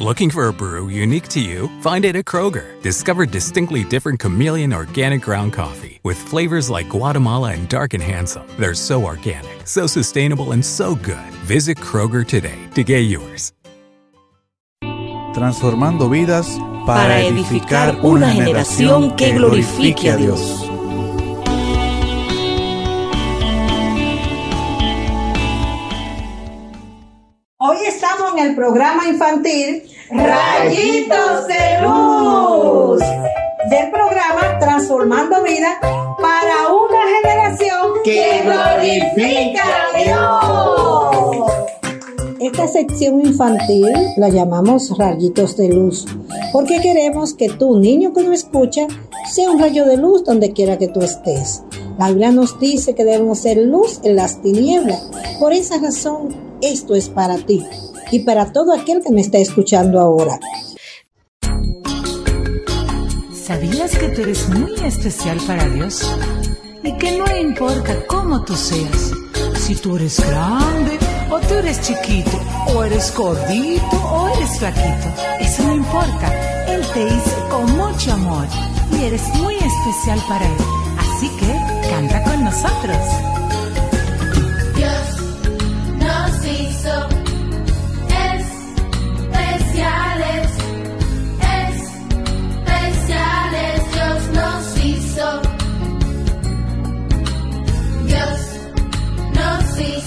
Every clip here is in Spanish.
Looking for a brew unique to you? Find it at Kroger. Discover distinctly different chameleon organic ground coffee with flavors like Guatemala and Dark and Handsome. They're so organic, so sustainable, and so good. Visit Kroger today to get yours. Transformando vidas para, edificar una generación que glorifique a Dios. En el programa infantil Rayitos de Luz del programa Transformando Vida para una generación que glorifica a Dios. Esta sección infantil la llamamos Rayitos de Luz porque queremos que tú, niño que nos escucha, sea un rayo de luz donde quiera que tú estés. La Biblia nos dice que debemos ser luz en las tinieblas. Por esa razón, esto es para ti y para todo aquel que me está escuchando ahora. ¿Sabías que tú eres muy especial para Dios? Y que no importa cómo tú seas, si tú eres grande o tú eres chiquito, o eres gordito o eres flaquito, eso no importa. Él te hizo con mucho amor y eres muy especial para Él. Así que canta con nosotros.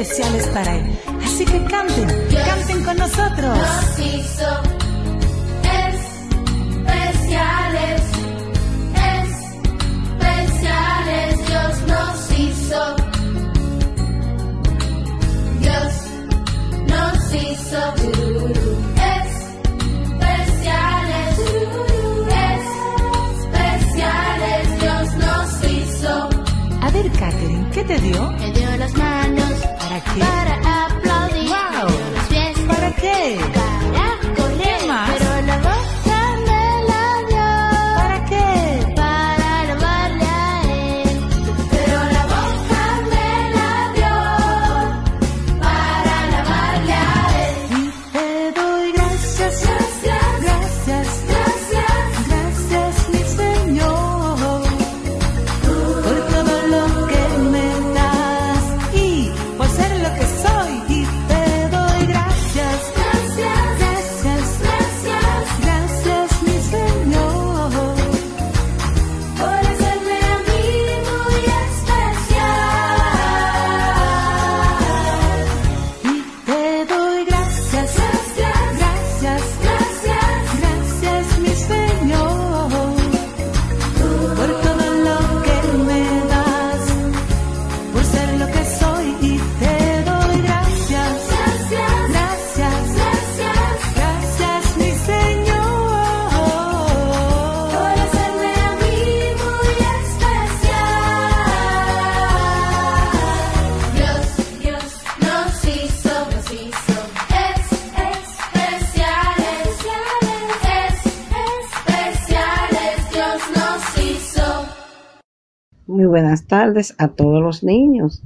especiales para Él? Así que canten, canten con nosotros. Nos hizo especiales, especiales. Dios nos hizo. Dios nos hizo especiales, especiales. Dios nos hizo. A ver, Catherine, ¿qué te dio? Me dio las manos Muy buenas tardes a todos los niños.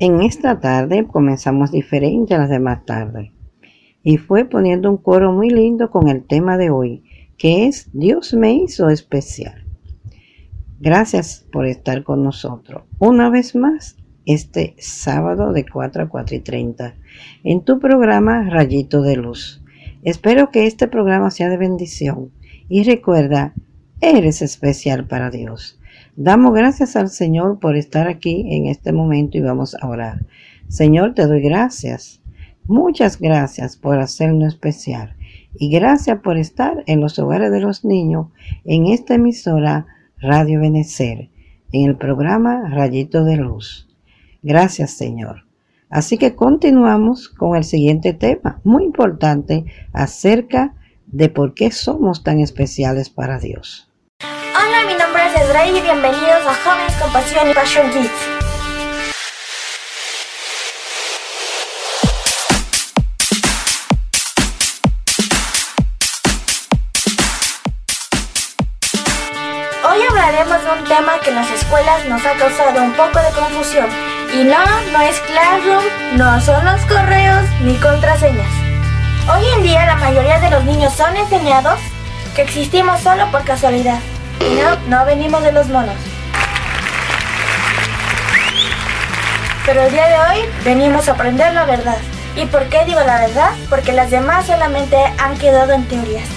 En esta tarde comenzamos diferente a las demás tardes y fue poniendo un coro muy lindo con el tema de hoy, que es Dios me hizo especial. Gracias por estar con nosotros una vez más este sábado de 4 a 4 y 30 en tu programa Rayito de Luz. Espero que este programa sea de bendición y recuerda, eres especial para Dios. Damos gracias al Señor por estar aquí en este momento y vamos a orar. Señor, te doy gracias. Muchas gracias por hacernos especial. Y gracias por estar en los hogares de los niños en esta emisora Radio Benecer, en el programa Rayito de Luz. Gracias, Señor. Así que continuamos con el siguiente tema, muy importante, acerca de por qué somos tan especiales para Dios. Hola, mi nombre es Ezraí y bienvenidos a Jóvenes con Pasión y Passion Kids. Hoy hablaremos de un tema que en las escuelas nos ha causado un poco de confusión. Y no, no es Classroom, no son los correos ni contraseñas. Hoy en día la mayoría de los niños son enseñados que existimos solo por casualidad. No, no venimos de los monos. Pero el día de hoy venimos a aprender la verdad. ¿Y por qué digo la verdad? Porque las demás solamente han quedado en teorías.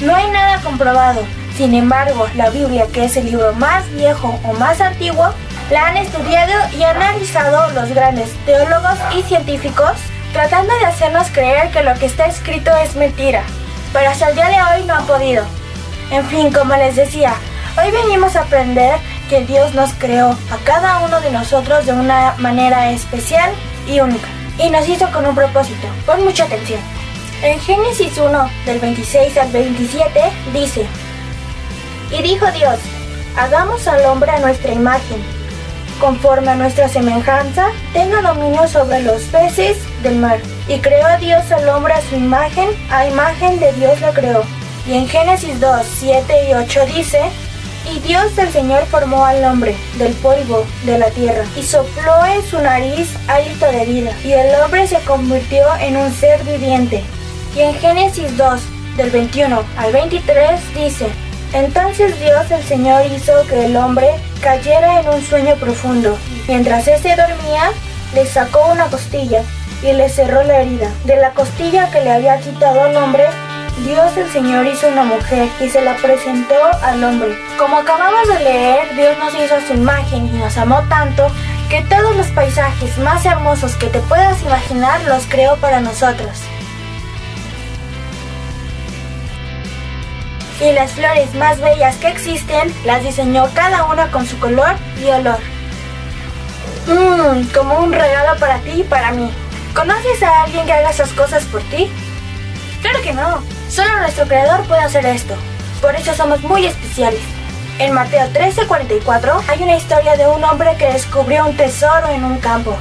No hay nada comprobado. Sin embargo, la Biblia, que es el libro más viejo o más antiguo, la han estudiado y analizado los grandes teólogos y científicos, tratando de hacernos creer que lo que está escrito es mentira. Pero hasta el día de hoy no han podido. En fin, como les decía, hoy venimos a aprender que Dios nos creó a cada uno de nosotros de una manera especial y única. Y nos hizo con un propósito. Pon mucha atención. En Génesis 1, del 26 al 27, dice, Y dijo Dios, hagamos al hombre a nuestra imagen, conforme a nuestra semejanza, tenga dominio sobre los peces del mar. Y creó a Dios al hombre a su imagen, a imagen de Dios lo creó. Y en Génesis 2, 7 y 8 dice, Y Dios el Señor formó al hombre del polvo de la tierra, y sopló en su nariz hálito de vida, y el hombre se convirtió en un ser viviente. Y en Génesis 2, del 21 al 23 dice, entonces Dios el Señor hizo que el hombre cayera en un sueño profundo. Mientras éste dormía, le sacó una costilla y le cerró la herida. De la costilla que le había quitado al hombre, Dios el Señor hizo una mujer y se la presentó al hombre. Como acabamos de leer, Dios nos hizo a su imagen y nos amó tanto que todos los paisajes más hermosos que te puedas imaginar los creó para nosotros. y las flores más bellas que existen las diseñó cada una con su color y olor. Mmm, como un regalo para ti y para mí. ¿Conoces a alguien que haga esas cosas por ti? Claro que no. Solo nuestro creador puede hacer esto. Por eso somos muy especiales. En Mateo 13:44 hay una historia de un hombre que descubrió un tesoro en un campo.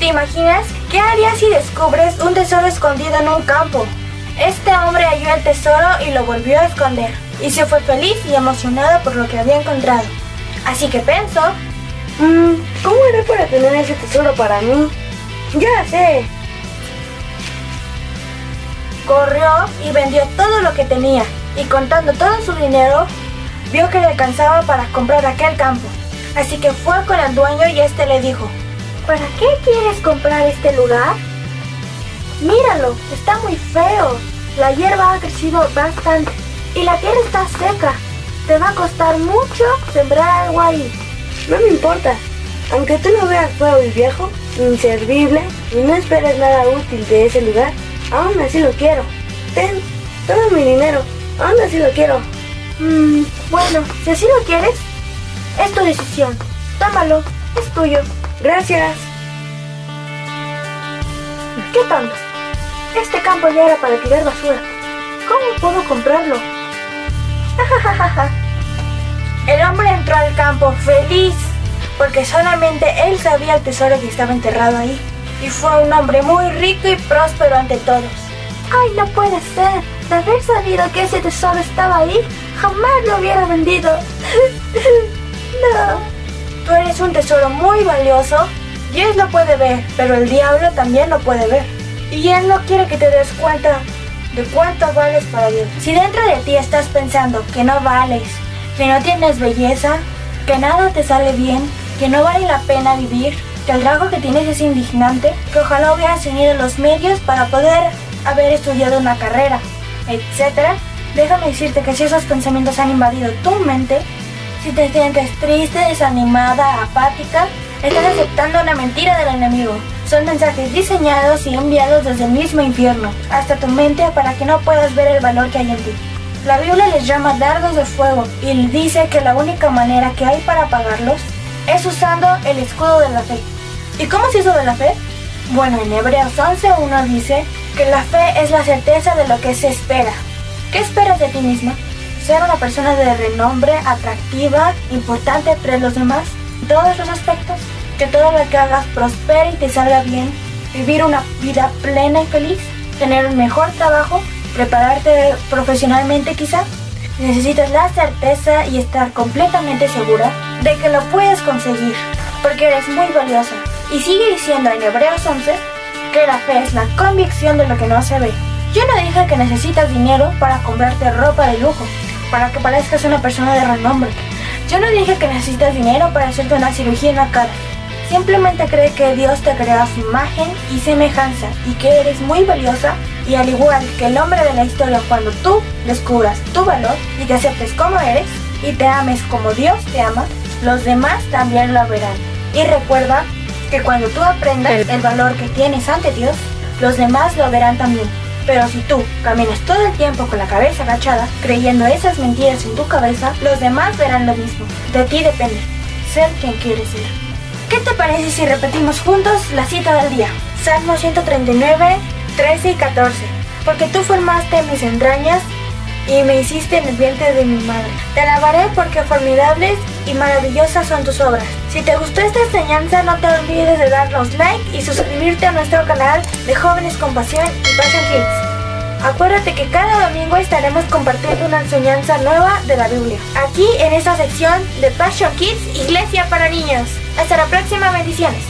¿Te imaginas qué harías si descubres un tesoro escondido en un campo? Este hombre halló el tesoro y lo volvió a esconder, y se fue feliz y emocionado por lo que había encontrado. Así que pensó, "Mm, ¿cómo haré para tener ese tesoro para mí? Ya sé. Corrió y vendió todo lo que tenía, y contando todo su dinero, vio que le alcanzaba para comprar aquel campo. Así que fue con el dueño y este le dijo, ¿para qué quieres comprar este lugar? Míralo, está muy feo. La hierba ha crecido bastante y la tierra está seca. Te va a costar mucho sembrar algo ahí. No me importa. Aunque tú lo veas feo y viejo, inservible, y no esperes nada útil de ese lugar, aún así lo quiero. Ten, toma mi dinero, aún así lo quiero. Mm, bueno, si así lo quieres, es tu decisión. Tómalo, es tuyo. Gracias. ¿Qué tonto? Este campo ya era para tirar basura. ¿Cómo puedo comprarlo? el hombre entró al campo feliz porque solamente él sabía el tesoro que estaba enterrado ahí. Y fue un hombre muy rico y próspero ante todos. ¡Ay, no puede ser! De haber sabido que ese tesoro estaba ahí, jamás lo hubiera vendido. no. Tú eres un tesoro muy valioso. Dios lo puede ver, pero el diablo también lo puede ver. Y Él no quiere que te des cuenta de cuánto vales para Dios. Si dentro de ti estás pensando que no vales, que no tienes belleza, que nada te sale bien, que no vale la pena vivir, que el rasgo que tienes es indignante, que ojalá hubieras tenido los medios para poder haber estudiado una carrera, etc. Déjame decirte que si esos pensamientos han invadido tu mente, si te sientes triste, desanimada, apática, estás aceptando una mentira del enemigo. Son mensajes diseñados y enviados desde el mismo infierno hasta tu mente para que no puedas ver el valor que hay en ti. La Biblia les llama dardos de fuego y dice que la única manera que hay para apagarlos es usando el escudo de la fe. ¿Y cómo se hizo de la fe? Bueno, en Hebreos 11.1 dice que la fe es la certeza de lo que se espera. ¿Qué esperas de ti misma? ¿Ser una persona de renombre, atractiva, importante entre los demás? ¿En todos los aspectos? ¿Que todo lo que hagas prospere y te salga bien? ¿Vivir una vida plena y feliz? ¿Tener un mejor trabajo? ¿Prepararte profesionalmente quizá? Necesitas la certeza y estar completamente segura de que lo puedes conseguir, porque eres muy valiosa. Y sigue diciendo en Hebreos 11 que la fe es la convicción de lo que no se ve. Yo no dije que necesitas dinero para comprarte ropa de lujo, para que parezcas una persona de renombre. Yo no dije que necesitas dinero para hacerte una cirugía en la cara. Simplemente cree que Dios te creó a su imagen y semejanza y que eres muy valiosa y al igual que el hombre de la historia cuando tú descubras tu valor y te aceptes como eres y te ames como Dios te ama, los demás también lo verán. Y recuerda que cuando tú aprendas el valor que tienes ante Dios, los demás lo verán también. Pero si tú caminas todo el tiempo con la cabeza agachada, creyendo esas mentiras en tu cabeza, los demás verán lo mismo. De ti depende ser quien quieres ser. ¿Qué te parece si repetimos juntos la cita del día? Salmo 139, 13 y 14. Porque tú formaste mis entrañas y me hiciste en el vientre de mi madre. Te alabaré porque formidables y maravillosas son tus obras. Si te gustó esta enseñanza, no te olvides de darnos like y suscribirte a nuestro canal de Jóvenes con Pasión y Passion Kids. Acuérdate que cada domingo estaremos compartiendo una enseñanza nueva de la Biblia. Aquí en esta sección de Passion Kids, Iglesia para Niños. Hasta la próxima, bendiciones.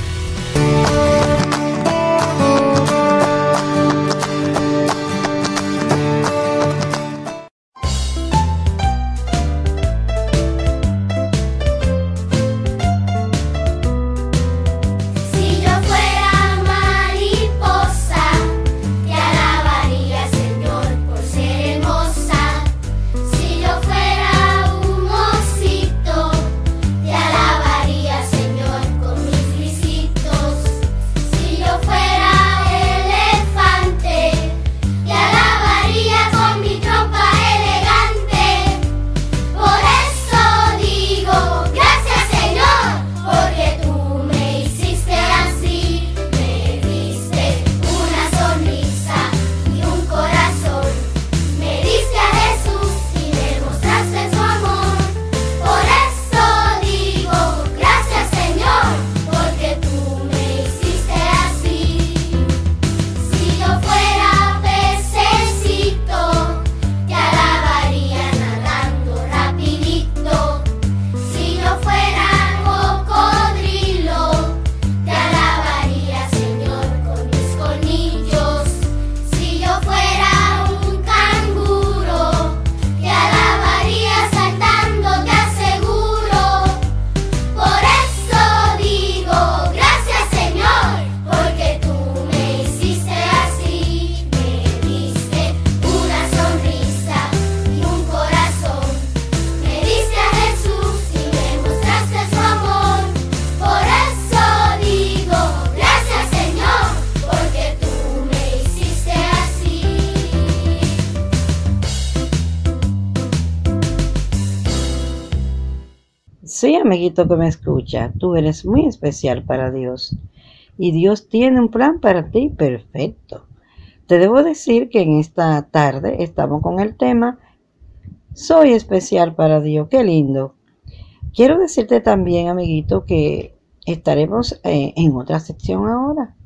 Amiguito que me escucha, tú eres muy especial para Dios y Dios tiene un plan para ti perfecto. Te debo decir que en esta tarde estamos con el tema Soy especial para Dios, qué lindo. Quiero decirte también, amiguito, que estaremos eh, en otra sección ahora.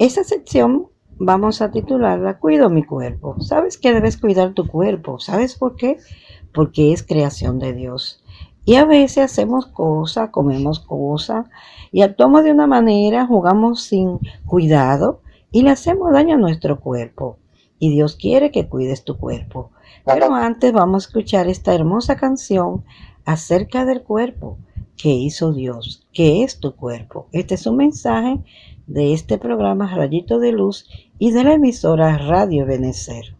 Esta sección vamos a titularla Cuido mi cuerpo. ¿Sabes que debes cuidar tu cuerpo? ¿Sabes por qué? Porque es creación de Dios. Y a veces hacemos cosas, comemos cosas y actuamos de una manera, jugamos sin cuidado y le hacemos daño a nuestro cuerpo. Y Dios quiere que cuides tu cuerpo. Pero antes vamos a escuchar esta hermosa canción acerca del cuerpo que hizo Dios, que es tu cuerpo. Este es un mensaje de este programa Rayito de Luz y de la emisora Radio Benecer.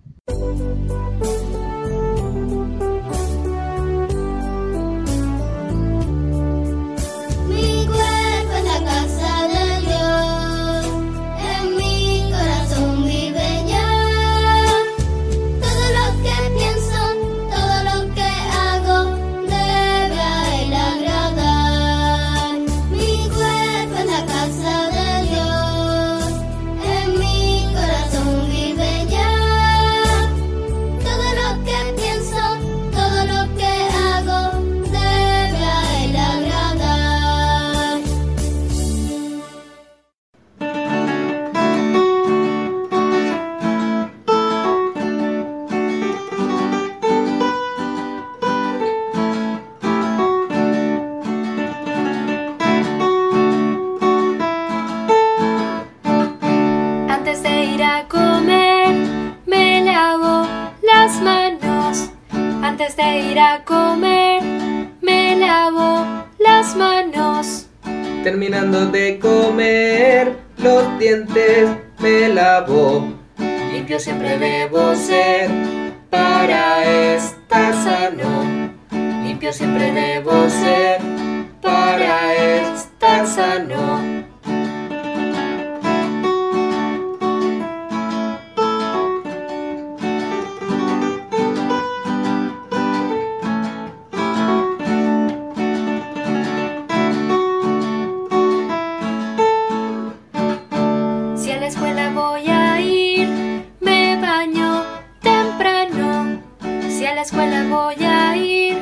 A la escuela voy a ir,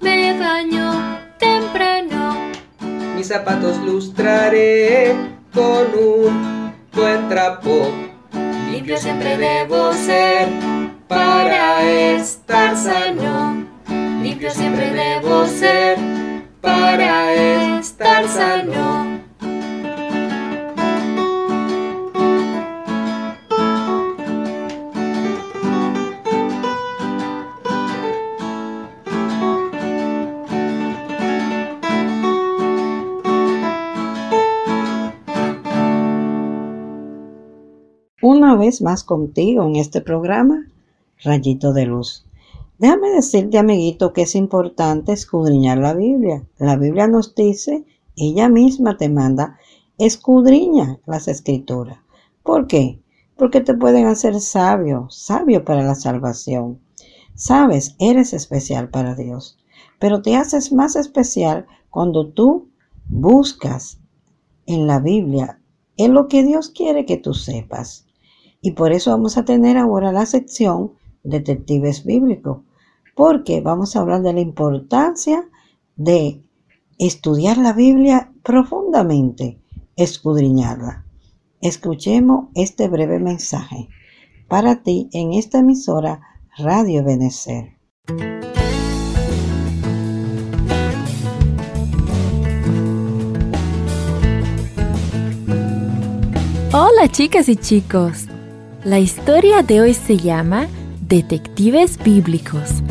me baño temprano. Mis zapatos lustraré con un buen trapo. Limpio siempre debo ser para estar sano. Limpio siempre debo ser para estar sano. Vez más contigo en este programa, Rayito de Luz. Déjame decirte, amiguito, que es importante escudriñar la Biblia. La Biblia nos dice, ella misma te manda, escudriña las escrituras. ¿Por qué? Porque te pueden hacer sabio, sabio para la salvación. Sabes, eres especial para Dios, pero te haces más especial cuando tú buscas en la Biblia en lo que Dios quiere que tú sepas. Y por eso vamos a tener ahora la sección Detectives Bíblicos, porque vamos a hablar de la importancia de estudiar la Biblia profundamente, escudriñarla. Escuchemos este breve mensaje para ti en esta emisora Radio Benecer. Hola chicas y chicos. La historia de hoy se llama Detectives Bíblicos.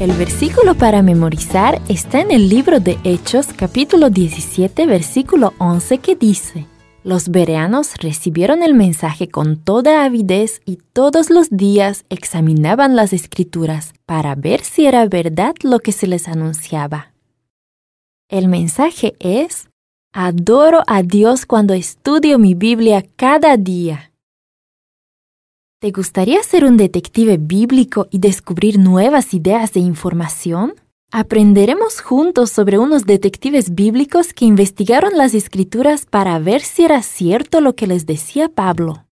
El versículo para memorizar está en el libro de Hechos capítulo 17 versículo 11 que dice, Los bereanos recibieron el mensaje con toda avidez y todos los días examinaban las escrituras para ver si era verdad lo que se les anunciaba. El mensaje es, Adoro a Dios cuando estudio mi Biblia cada día. ¿Te gustaría ser un detective bíblico y descubrir nuevas ideas de información? Aprenderemos juntos sobre unos detectives bíblicos que investigaron las escrituras para ver si era cierto lo que les decía Pablo.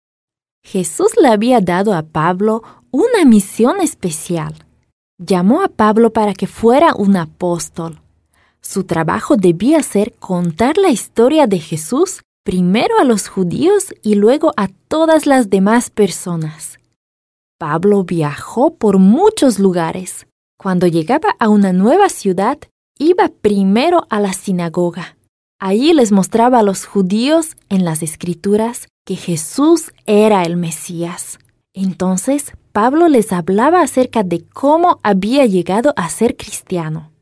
Jesús le había dado a Pablo una misión especial. Llamó a Pablo para que fuera un apóstol. Su trabajo debía ser contar la historia de Jesús primero a los judíos y luego a todas las demás personas. Pablo viajó por muchos lugares. Cuando llegaba a una nueva ciudad, iba primero a la sinagoga. Allí les mostraba a los judíos en las escrituras que Jesús era el Mesías. Entonces Pablo les hablaba acerca de cómo había llegado a ser cristiano.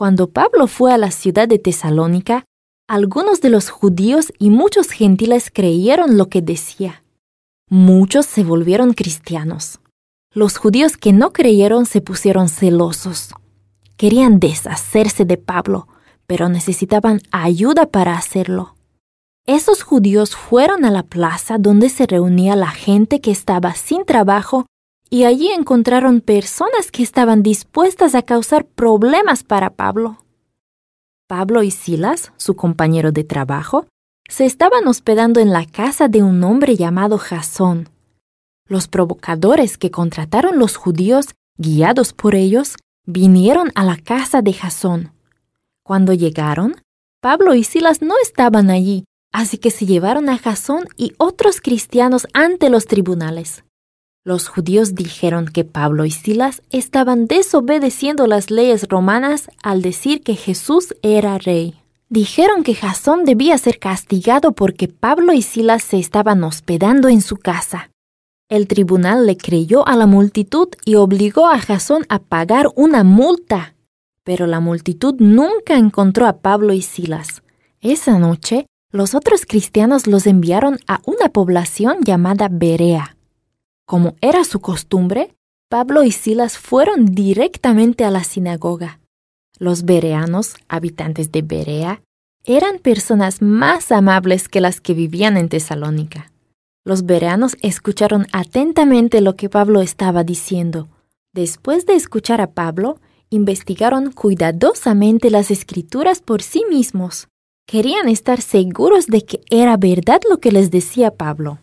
Cuando Pablo fue a la ciudad de Tesalónica, algunos de los judíos y muchos gentiles creyeron lo que decía. Muchos se volvieron cristianos. Los judíos que no creyeron se pusieron celosos. Querían deshacerse de Pablo, pero necesitaban ayuda para hacerlo. Esos judíos fueron a la plaza donde se reunía la gente que estaba sin trabajo y allí encontraron personas que estaban dispuestas a causar problemas para Pablo. Pablo y Silas, su compañero de trabajo, se estaban hospedando en la casa de un hombre llamado Jasón. Los provocadores que contrataron los judíos, guiados por ellos, vinieron a la casa de Jasón. Cuando llegaron, Pablo y Silas no estaban allí, así que se llevaron a Jasón y otros cristianos ante los tribunales. Los judíos dijeron que Pablo y Silas estaban desobedeciendo las leyes romanas al decir que Jesús era rey. Dijeron que Jasón debía ser castigado porque Pablo y Silas se estaban hospedando en su casa. El tribunal le creyó a la multitud y obligó a Jasón a pagar una multa. Pero la multitud nunca encontró a Pablo y Silas. Esa noche, los otros cristianos los enviaron a una población llamada Berea. Como era su costumbre, Pablo y Silas fueron directamente a la sinagoga. Los bereanos, habitantes de Berea, eran personas más amables que las que vivían en Tesalónica. Los bereanos escucharon atentamente lo que Pablo estaba diciendo. Después de escuchar a Pablo, investigaron cuidadosamente las escrituras por sí mismos. Querían estar seguros de que era verdad lo que les decía Pablo.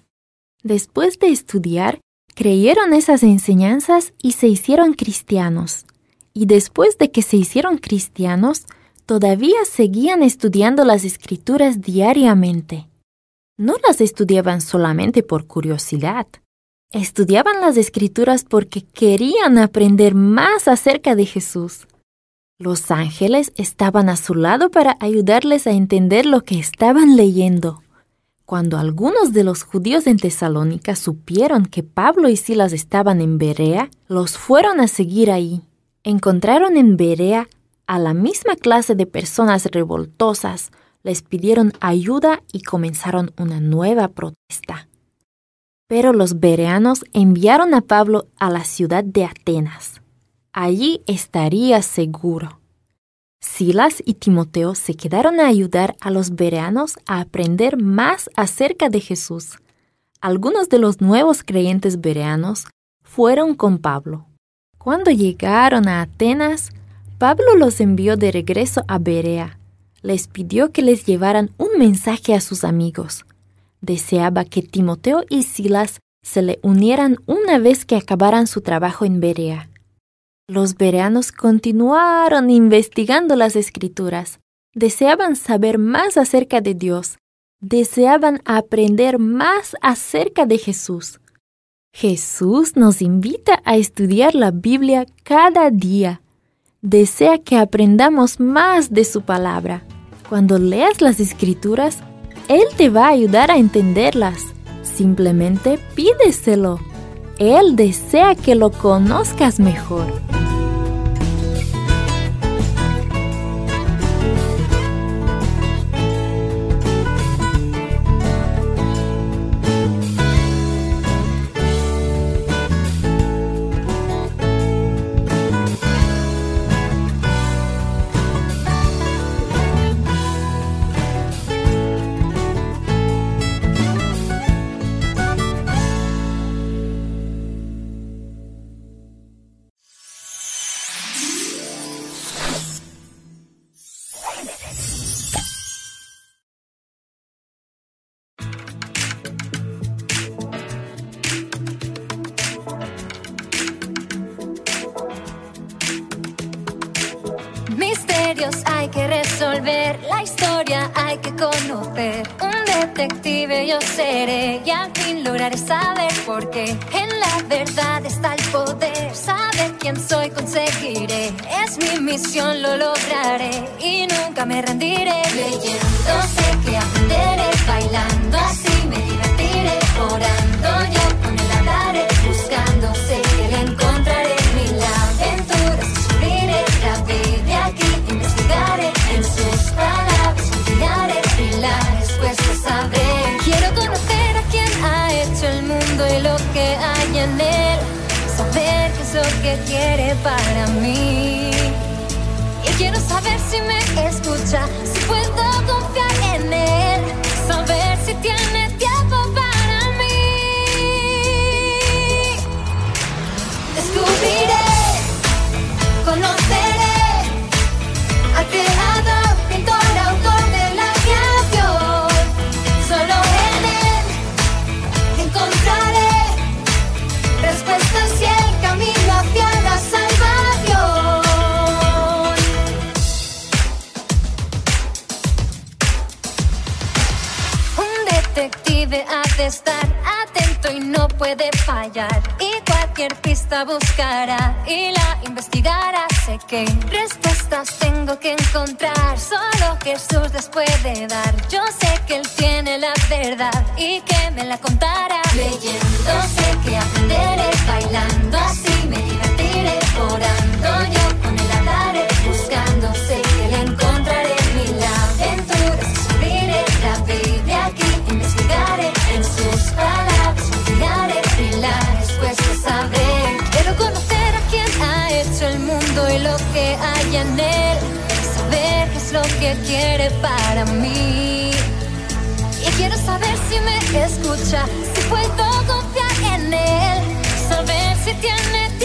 Después de estudiar, creyeron esas enseñanzas y se hicieron cristianos y después de que se hicieron cristianos, todavía seguían estudiando las escrituras diariamente. No las estudiaban solamente por curiosidad. Estudiaban las escrituras porque querían aprender más acerca de Jesús. Los ángeles estaban a su lado para ayudarles a entender lo que estaban leyendo. Cuando algunos de los judíos en Tesalónica supieron que Pablo y Silas estaban en Berea, los fueron a seguir ahí encontraron en Berea a la misma clase de personas revoltosas, les pidieron ayuda y comenzaron una nueva protesta. Pero los bereanos enviaron a Pablo a la ciudad de Atenas. Allí estaría seguro. Silas y Timoteo se quedaron a ayudar a los bereanos a aprender más acerca de Jesús. Algunos de los nuevos creyentes bereanos fueron con Pablo. Cuando llegaron a Atenas, Pablo los envió de regreso a Berea. Les pidió que les llevaran un mensaje a sus amigos. Deseaba que Timoteo y Silas se le unieran una vez que acabaran su trabajo en Berea. Los bereanos continuaron investigando las escrituras. Deseaban saber más acerca de Dios. Deseaban aprender más acerca de Jesús. Jesús nos invita a estudiar la Biblia cada día. Desea que aprendamos más de su palabra. Cuando leas las escrituras, Él te va a ayudar a entenderlas. Simplemente pídeselo. Él desea que lo conozcas mejor. Hay que resolver, la historia hay que conocer. Un detective yo seré y al fin lograré saber por qué. En la verdad está el poder, saber quién soy conseguiré. Es mi misión, lo lograré y nunca me rendiré. Leyendo sé que aprenderé, bailando así quiere para mí. Y quiero saber si me escucha, si puedo confiar en él, saber si tiene cualquier pista buscará y la investigará. Sé que respuestas tengo que encontrar. Solo Jesús les puede dar. Yo sé que Él tiene la verdad y que me la contará. Quiere para mí. Y quiero saber si me escucha, si puedo confiar en él. Saber si tiene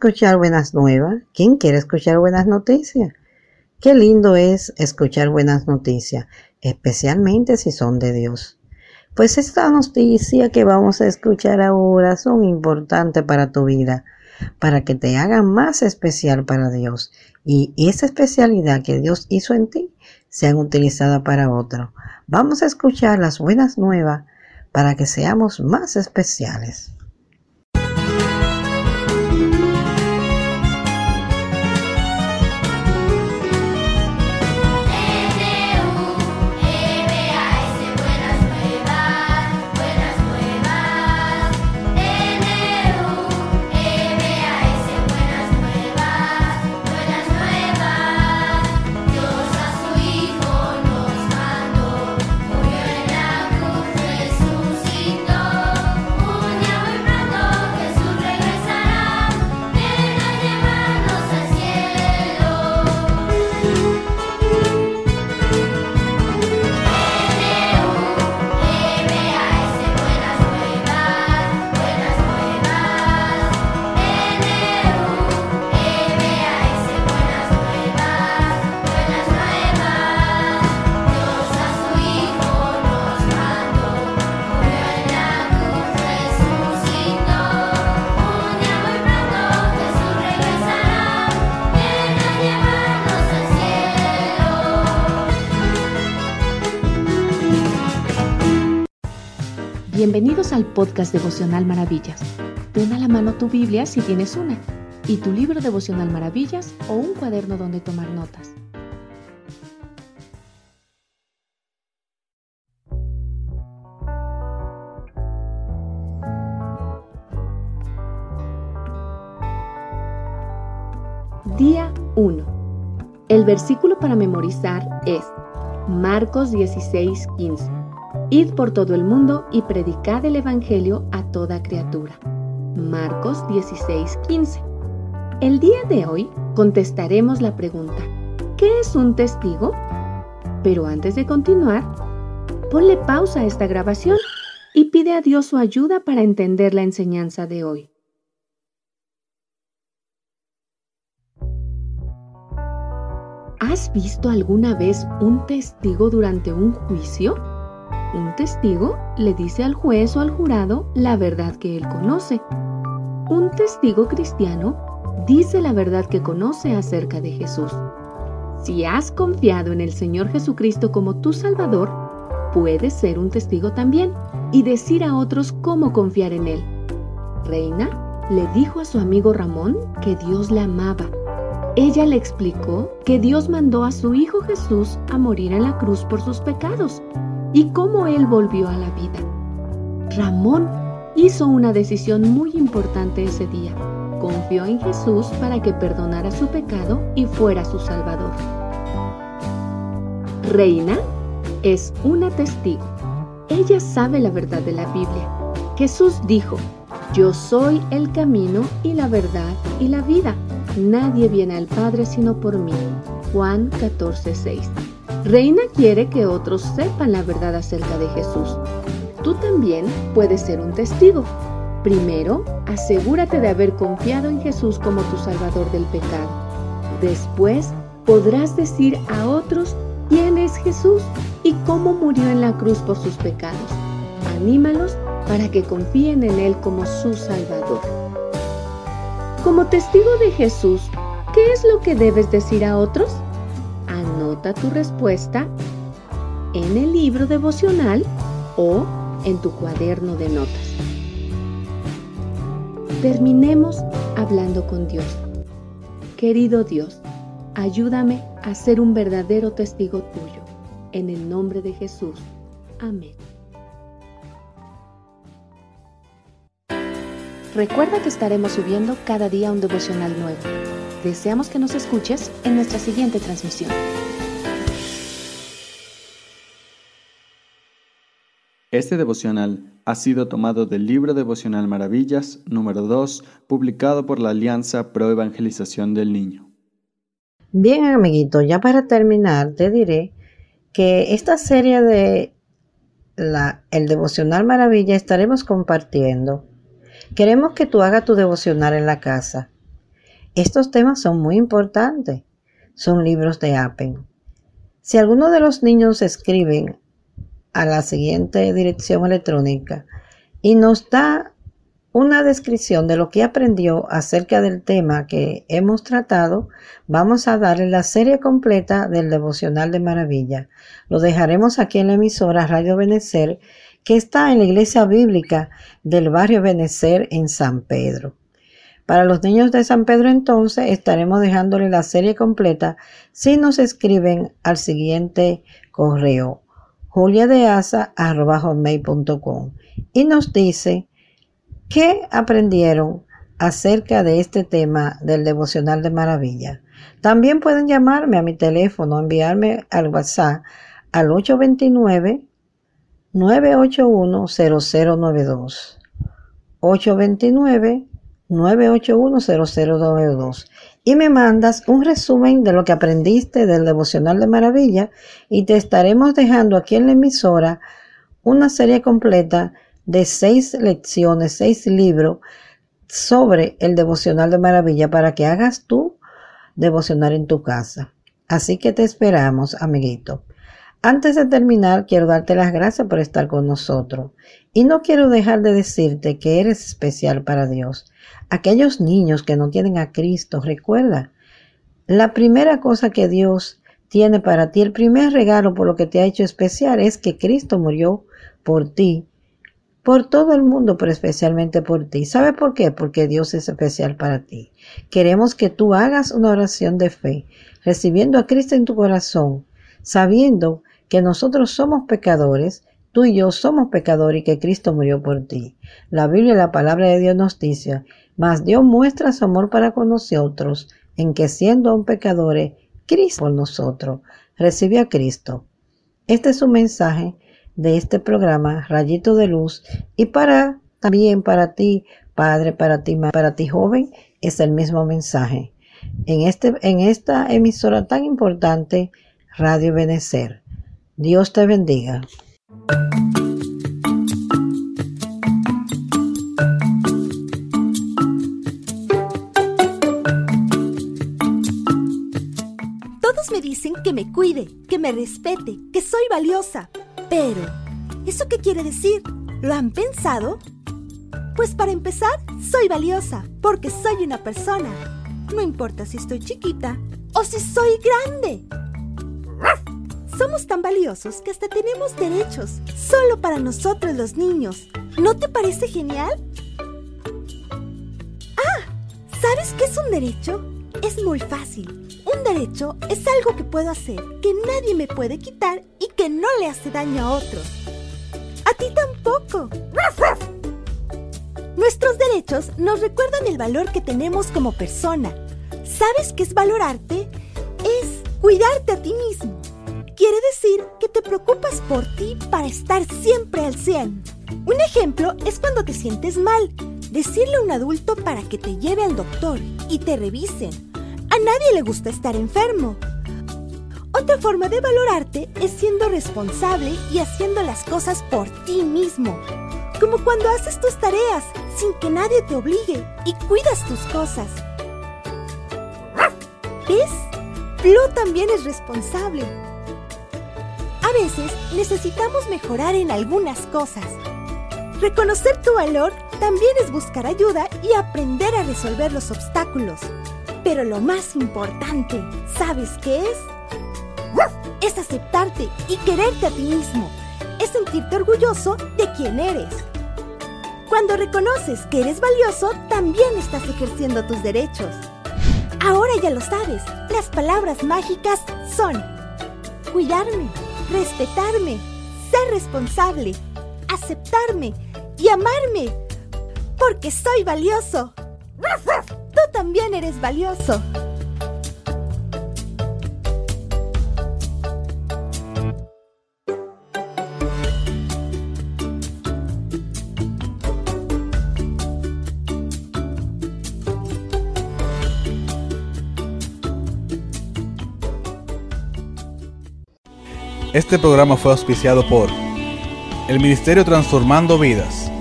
escuchar buenas nuevas? ¿Quién quiere escuchar buenas noticias? Qué lindo es escuchar buenas noticias, especialmente si son de Dios. Pues esta noticia que vamos a escuchar ahora son importantes para tu vida, para que te hagan más especial para Dios y esa especialidad que Dios hizo en ti sean utilizada para otro. Vamos a escuchar las buenas nuevas para que seamos más especiales. Bienvenidos al podcast devocional Maravillas. Ten a la mano tu Biblia si tienes una, y tu libro devocional Maravillas o un cuaderno donde tomar notas. Día 1. El versículo para memorizar es Marcos 16:15. Id por todo el mundo y predicad el Evangelio a toda criatura. Marcos 16:15. El día de hoy contestaremos la pregunta, ¿qué es un testigo? Pero antes de continuar, ponle pausa a esta grabación y pide a Dios su ayuda para entender la enseñanza de hoy. ¿Has visto alguna vez un testigo durante un juicio? Un testigo le dice al juez o al jurado la verdad que él conoce. Un testigo cristiano dice la verdad que conoce acerca de Jesús. Si has confiado en el Señor Jesucristo como tu Salvador, puedes ser un testigo también y decir a otros cómo confiar en Él. Reina le dijo a su amigo Ramón que Dios la amaba. Ella le explicó que Dios mandó a su Hijo Jesús a morir en la cruz por sus pecados y cómo él volvió a la vida. Ramón hizo una decisión muy importante ese día. Confió en Jesús para que perdonara su pecado y fuera su Salvador. Reina es una testigo. Ella sabe la verdad de la Biblia. Jesús dijo, yo soy el camino y la verdad y la vida. Nadie viene al Padre sino por mí. Juan 14:6. Reina quiere que otros sepan la verdad acerca de Jesús. Tú también puedes ser un testigo. Primero, asegúrate de haber confiado en Jesús como tu Salvador del pecado. Después, podrás decir a otros quién es Jesús y cómo murió en la cruz por sus pecados. Anímalos para que confíen en Él como su Salvador. Como testigo de Jesús, ¿qué es lo que debes decir a otros? Tu respuesta en el libro devocional o en tu cuaderno de notas. Terminemos hablando con Dios. Querido Dios, ayúdame a ser un verdadero testigo tuyo. En el nombre de Jesús. Amén. Recuerda que estaremos subiendo cada día un devocional nuevo. Deseamos que nos escuches en nuestra siguiente transmisión. Este devocional ha sido tomado del libro devocional Maravillas número 2, publicado por la Alianza Pro Evangelización del Niño. Bien, amiguito, ya para terminar, te diré que esta serie de el devocional Maravilla estaremos compartiendo. Queremos que tú hagas tu devocional en la casa. Estos temas son muy importantes. Son libros de Appen. Si alguno de los niños escriben a la siguiente dirección electrónica y nos da una descripción de lo que aprendió acerca del tema que hemos tratado, vamos a darle la serie completa del devocional de maravilla. Lo dejaremos aquí en la emisora Radio Benecer, que está en la iglesia bíblica del barrio Benecer en San Pedro. Para los niños de San Pedro entonces estaremos dejándole la serie completa si nos escriben al siguiente correo juliadeasa.com y nos dice qué aprendieron acerca de este tema del devocional de maravilla. También pueden llamarme a mi teléfono, enviarme al WhatsApp al 829 981 0092. 829 9810092 y me mandas un resumen de lo que aprendiste del devocional de maravilla y te estaremos dejando aquí en la emisora una serie completa de seis lecciones, seis libros sobre el devocional de maravilla para que hagas tu devocional en tu casa. Así que te esperamos, amiguito. Antes de terminar, quiero darte las gracias por estar con nosotros. Y no quiero dejar de decirte que eres especial para Dios. Aquellos niños que no tienen a Cristo, recuerda, la primera cosa que Dios tiene para ti, el primer regalo por lo que te ha hecho especial es que Cristo murió por ti por todo el mundo, pero especialmente por ti. ¿Sabes por qué? Porque Dios es especial para ti. Queremos que tú hagas una oración de fe, recibiendo a Cristo en tu corazón, sabiendo que nosotros somos pecadores, tú y yo somos pecadores y que Cristo murió por ti. La Biblia la palabra de Dios nos dice, mas Dios muestra su amor para con nosotros, en que siendo un pecadores, Cristo por nosotros. Recibe a Cristo. Este es un mensaje de este programa, Rayito de Luz, y para también para ti, padre, para ti, para ti, joven, es el mismo mensaje. En, este, en esta emisora tan importante, Radio Benecer. Dios te bendiga. Todos me dicen que me cuide, que me respete, que soy valiosa. Pero, ¿eso qué quiere decir? ¿Lo han pensado? Pues para empezar, soy valiosa, porque soy una persona. No importa si estoy chiquita o si soy grande. Somos tan valiosos que hasta tenemos derechos, solo para nosotros los niños. ¿No te parece genial? Ah, ¿sabes qué es un derecho? Es muy fácil. Un derecho es algo que puedo hacer, que nadie me puede quitar y que no le hace daño a otros. A ti tampoco. Nuestros derechos nos recuerdan el valor que tenemos como persona. ¿Sabes qué es valorarte? Es cuidarte a ti mismo. Quiere decir que te preocupas por ti para estar siempre al 100. Un ejemplo es cuando te sientes mal. Decirle a un adulto para que te lleve al doctor y te revisen a nadie le gusta estar enfermo. Otra forma de valorarte es siendo responsable y haciendo las cosas por ti mismo. Como cuando haces tus tareas sin que nadie te obligue y cuidas tus cosas. ¿Ves? Flo también es responsable. A veces necesitamos mejorar en algunas cosas. Reconocer tu valor también es buscar ayuda y aprender a resolver los obstáculos. Pero lo más importante, ¿sabes qué es? Es aceptarte y quererte a ti mismo. Es sentirte orgulloso de quién eres. Cuando reconoces que eres valioso, también estás ejerciendo tus derechos. Ahora ya lo sabes, las palabras mágicas son cuidarme, respetarme, ser responsable, aceptarme y amarme, porque soy valioso. Tú también eres valioso. Este programa fue auspiciado por el Ministerio Transformando Vidas,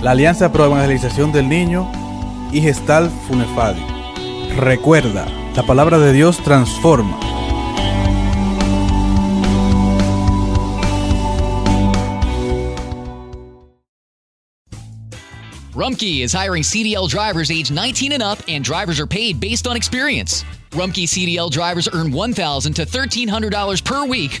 la Alianza Pro Evangelización del Niño y Gestal Funefadi. Recuerda, la palabra de Dios transforma. Rumkey is hiring CDL drivers age 19 and up, and drivers are paid based on experience. Rumkey CDL drivers earn $1,000 to $1,300 per week,